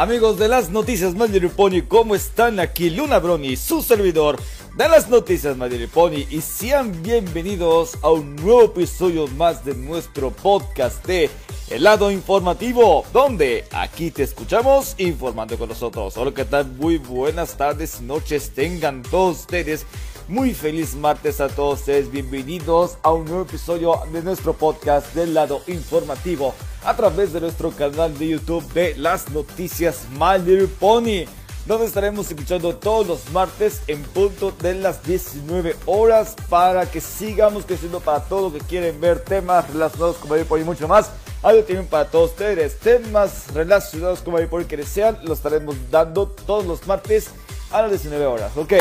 Amigos de las noticias Pony, ¿cómo están? Aquí Luna Brony, su servidor de las noticias Pony y sean bienvenidos a un nuevo episodio más de nuestro podcast de El lado informativo, donde aquí te escuchamos informando con nosotros. Hola, ¿qué tal? Muy buenas tardes, noches tengan todos ustedes. Muy feliz martes a todos ustedes, bienvenidos a un nuevo episodio de nuestro podcast del lado informativo a través de nuestro canal de YouTube de las noticias My Little Pony, donde estaremos escuchando todos los martes en punto de las 19 horas para que sigamos creciendo para todo lo que quieren ver temas relacionados con My Little Pony y mucho más. Algo tienen para todos ustedes, temas relacionados con My Little Pony que desean, los estaremos dando todos los martes a las 19 horas, ok.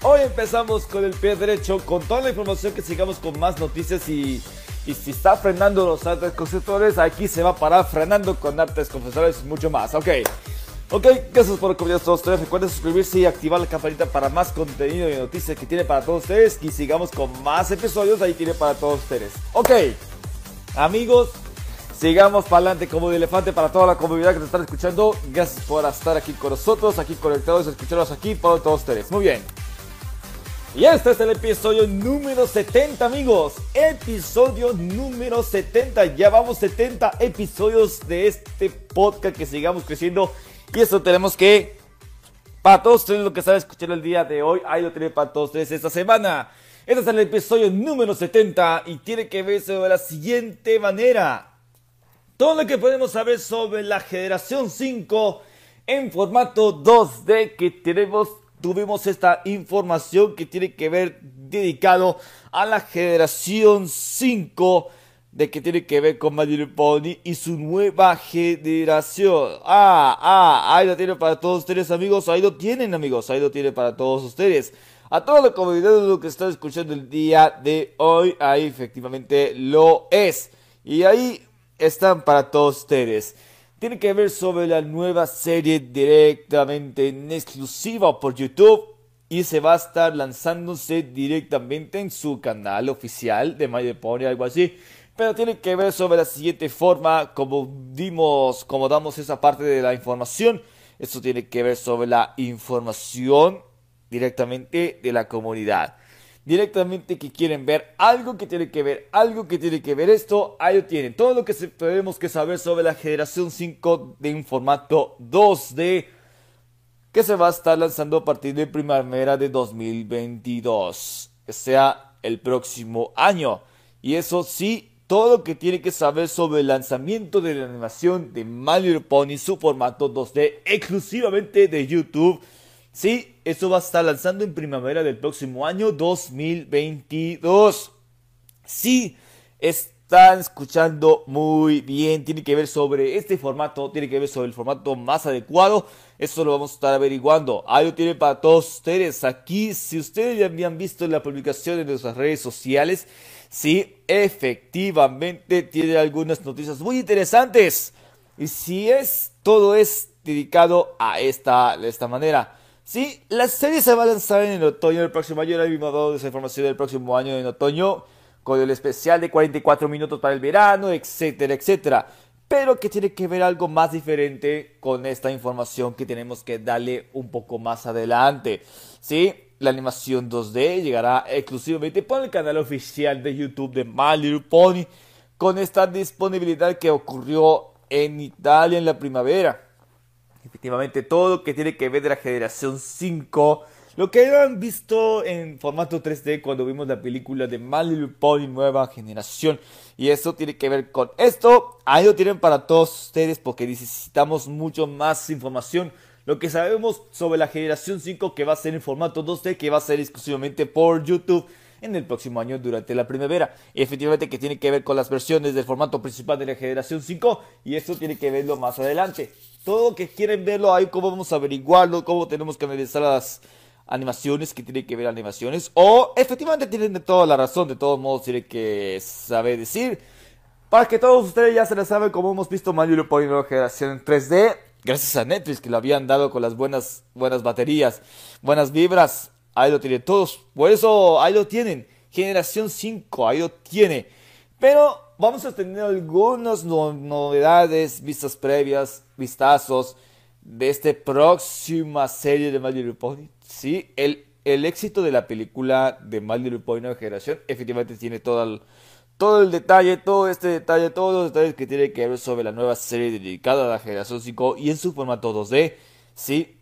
Hoy empezamos con el pie derecho, con toda la información que sigamos con más noticias y, y si está frenando los artes constructores, aquí se va a parar frenando con artes confesores y mucho más. Ok, ok, gracias por acompañarnos todos ustedes. Recuerden suscribirse y activar la campanita para más contenido y noticias que tiene para todos ustedes. Y sigamos con más episodios, ahí tiene para todos ustedes. Ok, amigos, sigamos para adelante como de elefante para toda la comunidad que te están escuchando. Gracias por estar aquí con nosotros, aquí conectados, escucharnos aquí para todos ustedes. Muy bien. Y este es el episodio número 70, amigos. Episodio número 70. Ya vamos 70 episodios de este podcast que sigamos creciendo. Y eso tenemos que. Para todos ustedes lo que están escuchando el día de hoy, ahí lo tienen para todos ustedes esta semana. Este es el episodio número 70 y tiene que verse de la siguiente manera. Todo lo que podemos saber sobre la generación 5 en formato 2D que tenemos tuvimos esta información que tiene que ver dedicado a la generación 5 de que tiene que ver con My Pony y su nueva generación. Ah, ah, ahí lo tienen para todos ustedes amigos, ahí lo tienen amigos, ahí lo tienen para todos ustedes. A toda la comunidad de lo que están escuchando el día de hoy, ahí efectivamente lo es. Y ahí están para todos ustedes tiene que ver sobre la nueva serie directamente en exclusiva por YouTube y se va a estar lanzándose directamente en su canal oficial de My Pony, algo así. Pero tiene que ver sobre la siguiente forma, como dimos, como damos esa parte de la información. Esto tiene que ver sobre la información directamente de la comunidad directamente que quieren ver algo que tiene que ver, algo que tiene que ver esto, ahí lo tienen. Todo lo que tenemos que saber sobre la generación 5 de un formato 2D que se va a estar lanzando a partir de primavera de 2022, que sea el próximo año. Y eso sí, todo lo que tiene que saber sobre el lanzamiento de la animación de Little Pony, su formato 2D exclusivamente de YouTube Sí, eso va a estar lanzando en primavera del próximo año 2022. Sí, están escuchando muy bien. Tiene que ver sobre este formato, tiene que ver sobre el formato más adecuado. Eso lo vamos a estar averiguando. Ahí lo tienen para todos ustedes. Aquí, si ustedes ya habían visto la publicación en nuestras redes sociales, sí, efectivamente tiene algunas noticias muy interesantes. Y si es, todo es dedicado a esta, esta manera. Sí, la serie se va a lanzar en el otoño del próximo año. Ya hemos dado esa información del próximo año en otoño. Con el especial de 44 minutos para el verano, etcétera, etcétera. Pero que tiene que ver algo más diferente con esta información que tenemos que darle un poco más adelante. Sí, la animación 2D llegará exclusivamente por el canal oficial de YouTube de My Little Pony. Con esta disponibilidad que ocurrió en Italia en la primavera. Efectivamente, todo lo que tiene que ver de la generación 5. Lo que han visto en formato 3D cuando vimos la película de My Little Pony Nueva Generación. Y eso tiene que ver con esto. Ahí lo tienen para todos ustedes porque necesitamos mucho más información. Lo que sabemos sobre la generación 5 que va a ser en formato 2D, que va a ser exclusivamente por YouTube. En el próximo año durante la primavera. efectivamente que tiene que ver con las versiones del formato principal de la generación 5 y esto tiene que verlo más adelante. Todo lo que quieren verlo ahí, cómo vamos a averiguarlo, cómo tenemos que analizar las animaciones que tiene que ver animaciones. O efectivamente tienen de toda la razón, de todos modos tiene que saber decir. Para que todos ustedes ya se les saben como hemos visto Mario Pony Nueva Generación en 3D. Gracias a Netflix que lo habían dado con las buenas, buenas baterías, buenas vibras. Ahí lo tienen todos. Por eso ahí lo tienen. Generación 5, ahí lo tiene. Pero vamos a tener algunas novedades, vistas previas, vistazos de esta próxima serie de My Pony. Sí, el, el éxito de la película de My Pony Nueva Generación efectivamente tiene todo el, todo el detalle, todo este detalle, todos los detalles que tiene que ver sobre la nueva serie dedicada a la generación 5 y en su formato 2D. Sí,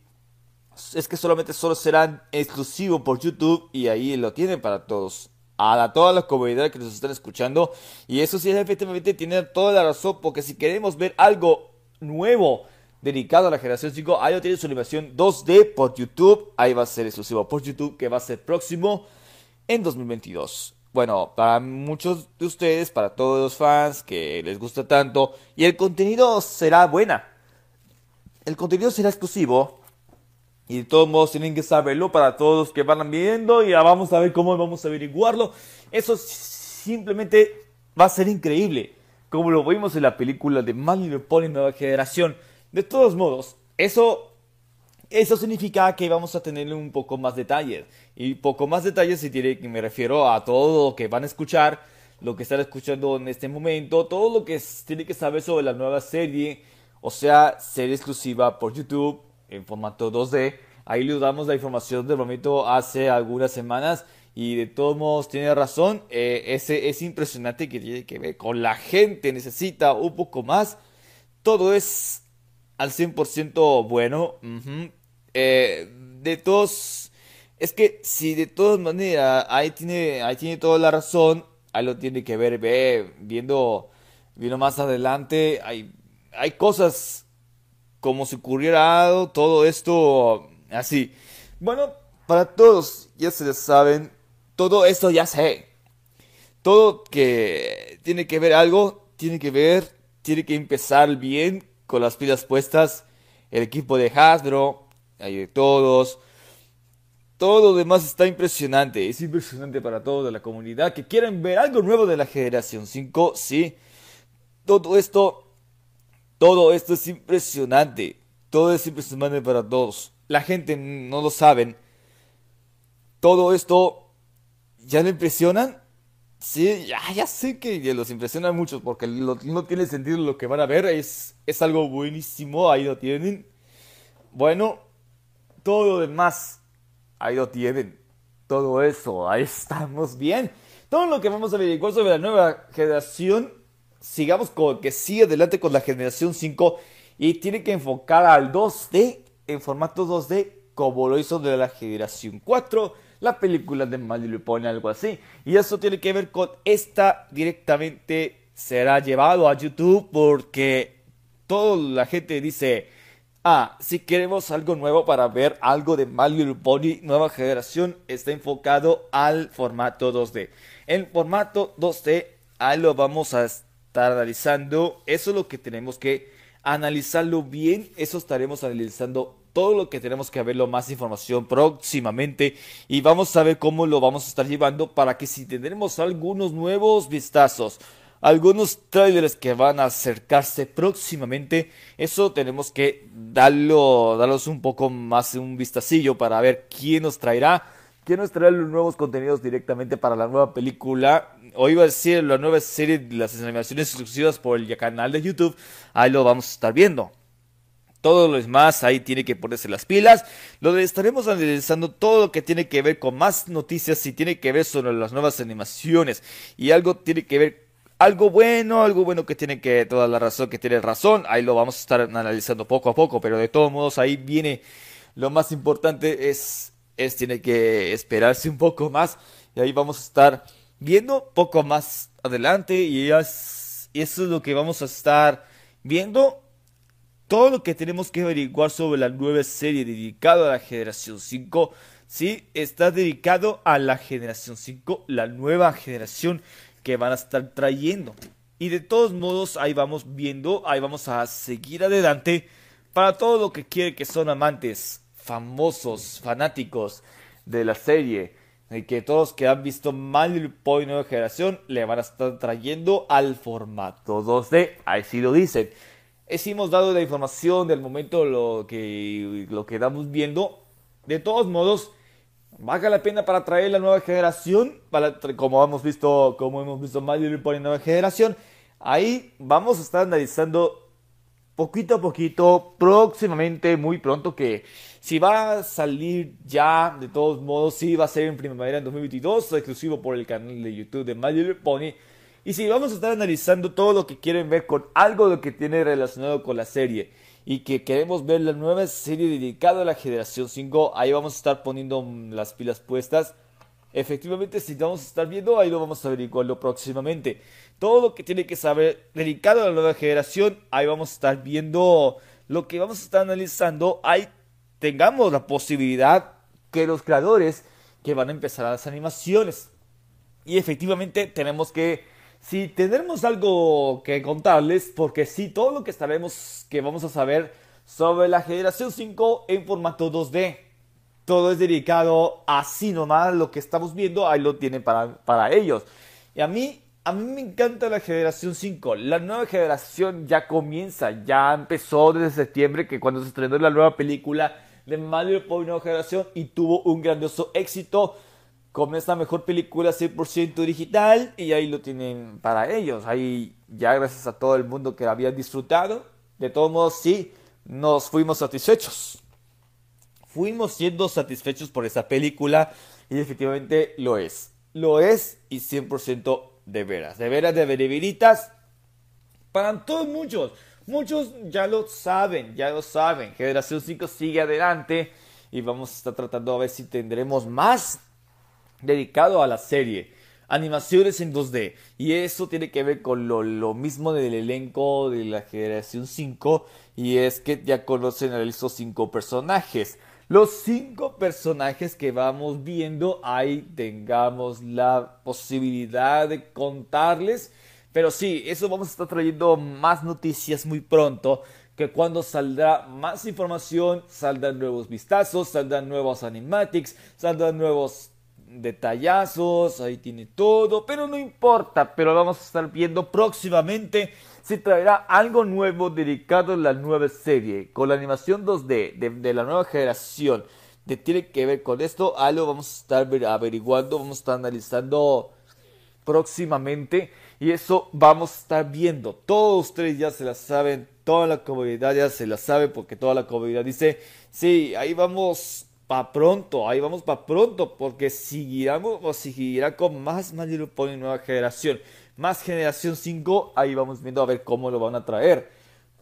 es que solamente solo serán exclusivos por YouTube y ahí lo tienen para todos. A toda la comunidad que nos están escuchando. Y eso sí, efectivamente tiene toda la razón. Porque si queremos ver algo nuevo dedicado a la generación 5, ahí lo tiene su animación 2D por YouTube. Ahí va a ser exclusivo por YouTube, que va a ser próximo en 2022 bueno, para muchos de ustedes, para todos los fans que les gusta tanto, y el contenido será buena. El contenido será exclusivo. Y de todos modos tienen que saberlo para todos los que van viendo y vamos a ver cómo vamos a averiguarlo. Eso simplemente va a ser increíble. Como lo vimos en la película de Little Pony Nueva Generación. De todos modos, eso eso significa que vamos a tener un poco más detalles. Y poco más detalles si tiene, me refiero a todo lo que van a escuchar, lo que están escuchando en este momento, todo lo que tiene que saber sobre la nueva serie, o sea, serie exclusiva por YouTube en formato 2D. Ahí le damos la información del momento hace algunas semanas y de todos modos tiene razón. Eh, ese es impresionante que tiene que ver con la gente, necesita un poco más. Todo es al 100% bueno. Eh, de todos, es que si de todas maneras, ahí tiene, ahí tiene toda la razón, ahí lo tiene que ver, ve, viendo, viendo más adelante, hay, hay cosas como si ocurriera todo esto así. Bueno, para todos, ya se les saben, todo esto ya sé. Todo que tiene que ver algo, tiene que ver, tiene que empezar bien con las pilas puestas, el equipo de Hasbro, hay de todos. Todo lo demás está impresionante, es impresionante para toda la comunidad que quieren ver algo nuevo de la generación 5, sí. Todo esto, todo esto es impresionante, todo es impresionante para todos. La gente no lo saben. Todo esto ya le impresionan Sí, ya, ya sé que los impresiona mucho porque no tiene sentido lo que van a ver. Es, es algo buenísimo, ahí lo tienen. Bueno, todo lo demás, ahí lo tienen. Todo eso, ahí estamos bien. Todo lo que vamos a averiguar sobre la nueva generación, sigamos con que sigue adelante con la generación 5 y tiene que enfocar al 2D en formato 2D como lo hizo de la generación 4 la película de Mario pone algo así. Y eso tiene que ver con esta directamente será llevado a YouTube porque toda la gente dice, ah, si queremos algo nuevo para ver algo de Mario Pony nueva generación, está enfocado al formato 2D. En formato 2D, ahí lo vamos a estar analizando. Eso es lo que tenemos que analizarlo bien. Eso estaremos analizando todo lo que tenemos que verlo, más información próximamente y vamos a ver cómo lo vamos a estar llevando para que si tenemos algunos nuevos vistazos, algunos trailers que van a acercarse próximamente, eso tenemos que darlo, darlos un poco más un vistacillo para ver quién nos traerá, traerá los nuevos contenidos directamente para la nueva película. O iba a decir la nueva serie de las animaciones exclusivas por el canal de YouTube. Ahí lo vamos a estar viendo todo lo demás, ahí tiene que ponerse las pilas. Lo estaremos analizando todo lo que tiene que ver con más noticias y tiene que ver sobre las nuevas animaciones. Y algo tiene que ver, algo bueno, algo bueno que tiene que, toda la razón que tiene razón. Ahí lo vamos a estar analizando poco a poco, pero de todos modos ahí viene lo más importante es, es tiene que esperarse un poco más. Y ahí vamos a estar viendo poco más adelante y, y eso es lo que vamos a estar viendo todo lo que tenemos que averiguar sobre la nueva serie dedicada a la generación 5 sí, está dedicado a la generación 5, la nueva generación que van a estar trayendo. Y de todos modos, ahí vamos viendo, ahí vamos a seguir adelante para todo lo que quiere que son amantes, famosos, fanáticos de la serie. Y que todos que han visto My Little Pony Nueva Generación le van a estar trayendo al formato 2D. Así lo dicen. hemos dado la información del momento lo que, lo que estamos viendo. De todos modos, Valga la pena para traer la nueva generación, para, como hemos visto, como hemos visto My Little Pony nueva generación. Ahí vamos a estar analizando poquito a poquito, próximamente, muy pronto, que si va a salir ya, de todos modos, si va a ser en primavera en 2022, exclusivo por el canal de YouTube de My Little Pony. Y si vamos a estar analizando todo lo que quieren ver con algo de lo que tiene relacionado con la serie y que queremos ver la nueva serie dedicada a la generación 5, ahí vamos a estar poniendo las pilas puestas. Efectivamente, si vamos a estar viendo, ahí lo vamos a averiguarlo próximamente. Todo lo que tiene que saber dedicado a la nueva generación, ahí vamos a estar viendo lo que vamos a estar analizando. Ahí tengamos la posibilidad que los creadores que van a empezar las animaciones. Y efectivamente tenemos que si tenemos algo que contarles, porque sí, todo lo que estaremos, que vamos a saber sobre la generación 5 en formato 2D. Todo es dedicado así nomás, lo que estamos viendo, ahí lo tienen para, para ellos. Y a mí, a mí me encanta la generación 5. La nueva generación ya comienza, ya empezó desde septiembre, que cuando se estrenó la nueva película de Mario Power Nueva Generación y tuvo un grandioso éxito con esta mejor película 100% digital y ahí lo tienen para ellos. Ahí ya gracias a todo el mundo que había disfrutado. De todos modos, sí, nos fuimos satisfechos. Fuimos siendo satisfechos por esa película y efectivamente lo es. Lo es y 100% de veras. De veras, de veriviritas. Para todos muchos. Muchos ya lo saben, ya lo saben. Generación 5 sigue adelante y vamos a estar tratando a ver si tendremos más dedicado a la serie. Animaciones en 2D. Y eso tiene que ver con lo, mismo del elenco de la generación 5. Y es que ya conocen a esos 5 personajes. Los 5 personajes que vamos viendo, ahí tengamos la posibilidad de contarles. Pero sí, eso vamos a estar trayendo más noticias muy pronto. Que cuando saldrá más información, saldrán nuevos vistazos, saldrán nuevos animatics, saldrán nuevos detallazos, ahí tiene todo, pero no importa, pero vamos a estar viendo próximamente si traerá algo nuevo dedicado a la nueva serie, con la animación 2D de, la nueva generación, de tiene que ver con esto, algo vamos a estar averiguando, vamos a estar analizando próximamente y eso vamos a estar viendo. Todos ustedes ya se la saben, toda la comunidad ya se la sabe porque toda la comunidad dice, sí, ahí vamos pa pronto, ahí vamos pa pronto, porque seguiremos o seguirá con más Little Pony nueva generación, más generación 5, ahí vamos viendo a ver cómo lo van a traer.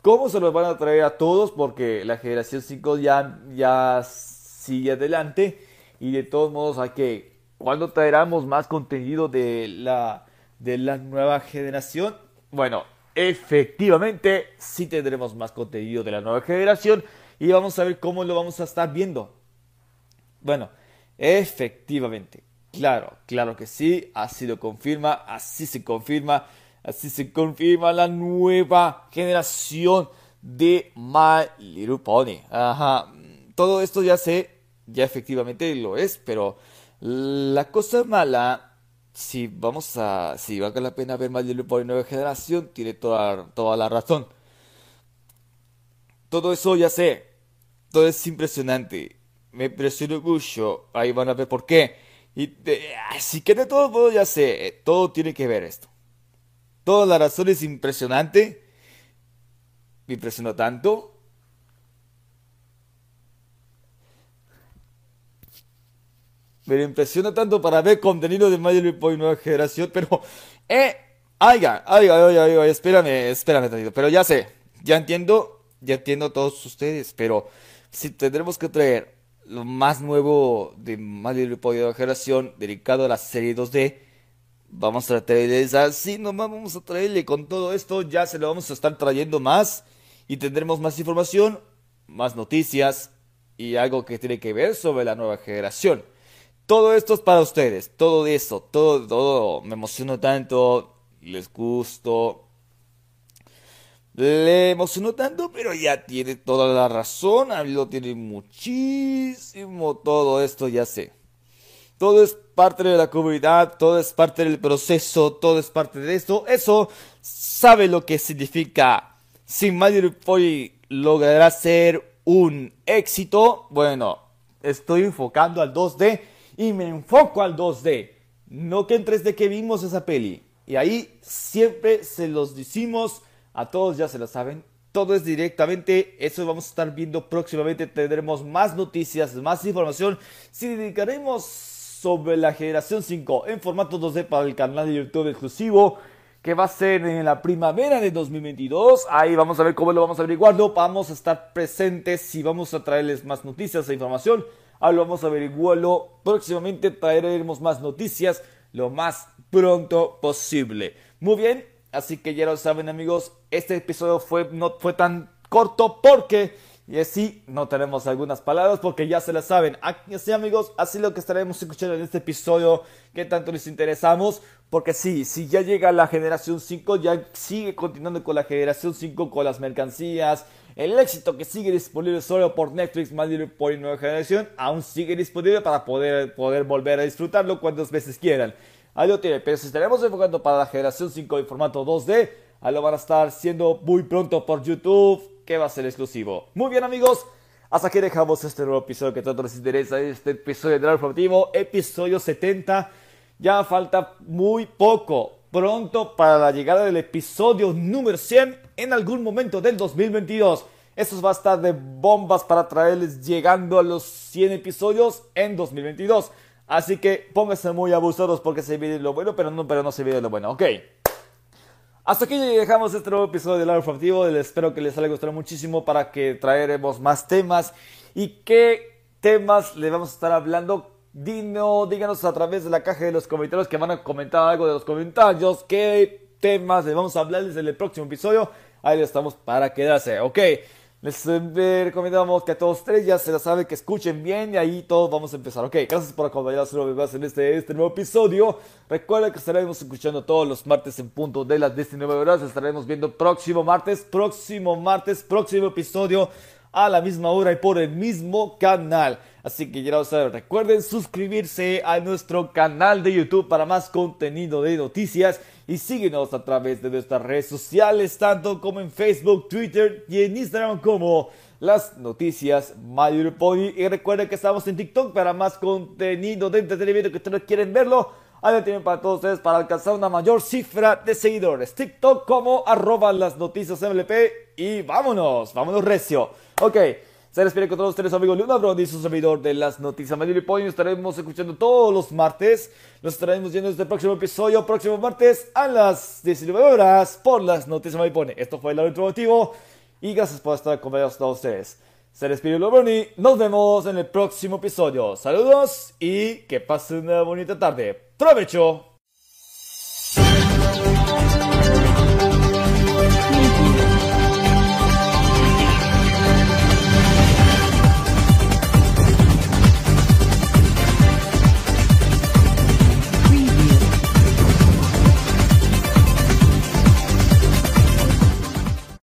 ¿Cómo se lo van a traer a todos? Porque la generación 5 ya, ya sigue adelante y de todos modos hay que, cuando traeremos más contenido de la, de la nueva generación? Bueno, efectivamente sí tendremos más contenido de la nueva generación y vamos a ver cómo lo vamos a estar viendo. Bueno, efectivamente, claro, claro que sí, así lo confirma, así se confirma, así se confirma la nueva generación de My Little Pony. Ajá, todo esto ya sé, ya efectivamente lo es, pero la cosa mala, si vamos a, si valga la pena ver My Little Pony nueva generación, tiene toda, toda la razón. Todo eso ya sé, todo es impresionante me presiono mucho. Ahí van a ver por qué. Y así que de todo modo ya sé, eh, todo tiene que ver esto. Toda la razón es impresionante. Me impresionó tanto. Me impresiona tanto para ver contenido de My Little nueva generación, pero eh, oiga, oiga, oiga, oiga, espérame, espérame tantito, pero ya sé, ya entiendo, ya entiendo todos ustedes, pero si tendremos que traer lo más nuevo de más de generación dedicado a la serie 2D. Vamos a traerles así nomás, vamos a traerle con todo esto, ya se lo vamos a estar trayendo más y tendremos más información, más noticias, y algo que tiene que ver sobre la nueva generación. Todo esto es para ustedes, todo eso, todo, todo. Me emociono tanto, les gusto. Le emocionó tanto, pero ya tiene toda la razón. lo tiene muchísimo. Todo esto ya sé. Todo es parte de la comunidad, todo es parte del proceso, todo es parte de esto. Eso sabe lo que significa. Si Mario Pony logrará ser un éxito, bueno, estoy enfocando al 2D y me enfoco al 2D. No que en 3D que vimos esa peli. Y ahí siempre se los decimos, a todos ya se lo saben. Todo es directamente, eso vamos a estar viendo próximamente. Tendremos más noticias, más información. Si dedicaremos sobre la generación 5 en formato 2D para el canal de YouTube exclusivo que va a ser en la primavera de 2022. Ahí vamos a ver cómo lo vamos a averiguarlo. Vamos a estar presentes y vamos a traerles más noticias e información. Ahora vamos a averiguarlo. Próximamente traeremos más noticias lo más pronto posible. Muy bien, así que ya lo saben amigos, este episodio fue, no fue tan corto porque y así no tenemos algunas palabras porque ya se las saben. Así amigos, así lo que estaremos escuchando en este episodio que tanto les interesamos. Porque sí, si ya llega la generación 5, ya sigue continuando con la generación 5 con las mercancías. El éxito que sigue disponible solo por Netflix, más por nueva generación, aún sigue disponible para poder, poder volver a disfrutarlo cuantas veces quieran. Tiene, pero si estaremos enfocando para la generación 5 en formato 2D, ahí lo van a estar siendo muy pronto por YouTube que va a ser exclusivo. Muy bien amigos, hasta aquí dejamos este nuevo episodio que tanto les interesa, este episodio de Informativo, episodio 70. Ya falta muy poco, pronto para la llegada del episodio número 100 en algún momento del 2022. Eso va a estar de bombas para traerles llegando a los 100 episodios en 2022. Así que pónganse muy abusados porque se viene lo bueno, pero no, pero no se viene lo bueno. Ok. Hasta aquí dejamos este nuevo episodio de Lado Informativo. Espero que les haya gustado muchísimo para que traeremos más temas. ¿Y qué temas le vamos a estar hablando? Dino, díganos a través de la caja de los comentarios que van a comentar algo de los comentarios. ¿Qué temas le vamos a hablarles en el próximo episodio? Ahí estamos para quedarse, ¿ok? Les recomendamos que a todos tres ya se la saben que escuchen bien y ahí todos vamos a empezar. Ok, gracias por acompañarnos en este, este nuevo episodio. Recuerda que estaremos escuchando todos los martes en punto de las 19 horas. Estaremos viendo próximo martes, próximo martes, próximo episodio a la misma hora y por el mismo canal. Así que ya lo saben, recuerden suscribirse a nuestro canal de YouTube para más contenido de noticias y síguenos a través de nuestras redes sociales, tanto como en Facebook, Twitter y en Instagram como las noticias Mayor Pony. Y recuerden que estamos en TikTok para más contenido de entretenimiento que ustedes quieren verlo. Lo tienen para todos ustedes para alcanzar una mayor cifra de seguidores. TikTok como arroba las noticias MLP y vámonos, vámonos recio. Ok. Se despide con todos ustedes, amigos Luna Brody, su servidor de las noticias y Nos estaremos escuchando todos los martes. Nos estaremos viendo este próximo episodio, próximo martes a las 19 horas por las noticias Manuel Esto fue el lado y gracias por estar con todos ustedes. Se despide Luna Brony. Nos vemos en el próximo episodio. Saludos y que pasen una bonita tarde. ¡Provecho!